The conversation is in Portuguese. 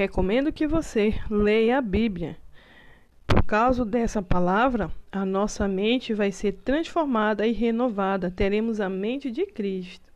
recomendo que você leia a Bíblia. Por causa dessa palavra, a nossa mente vai ser transformada e renovada, teremos a mente de Cristo.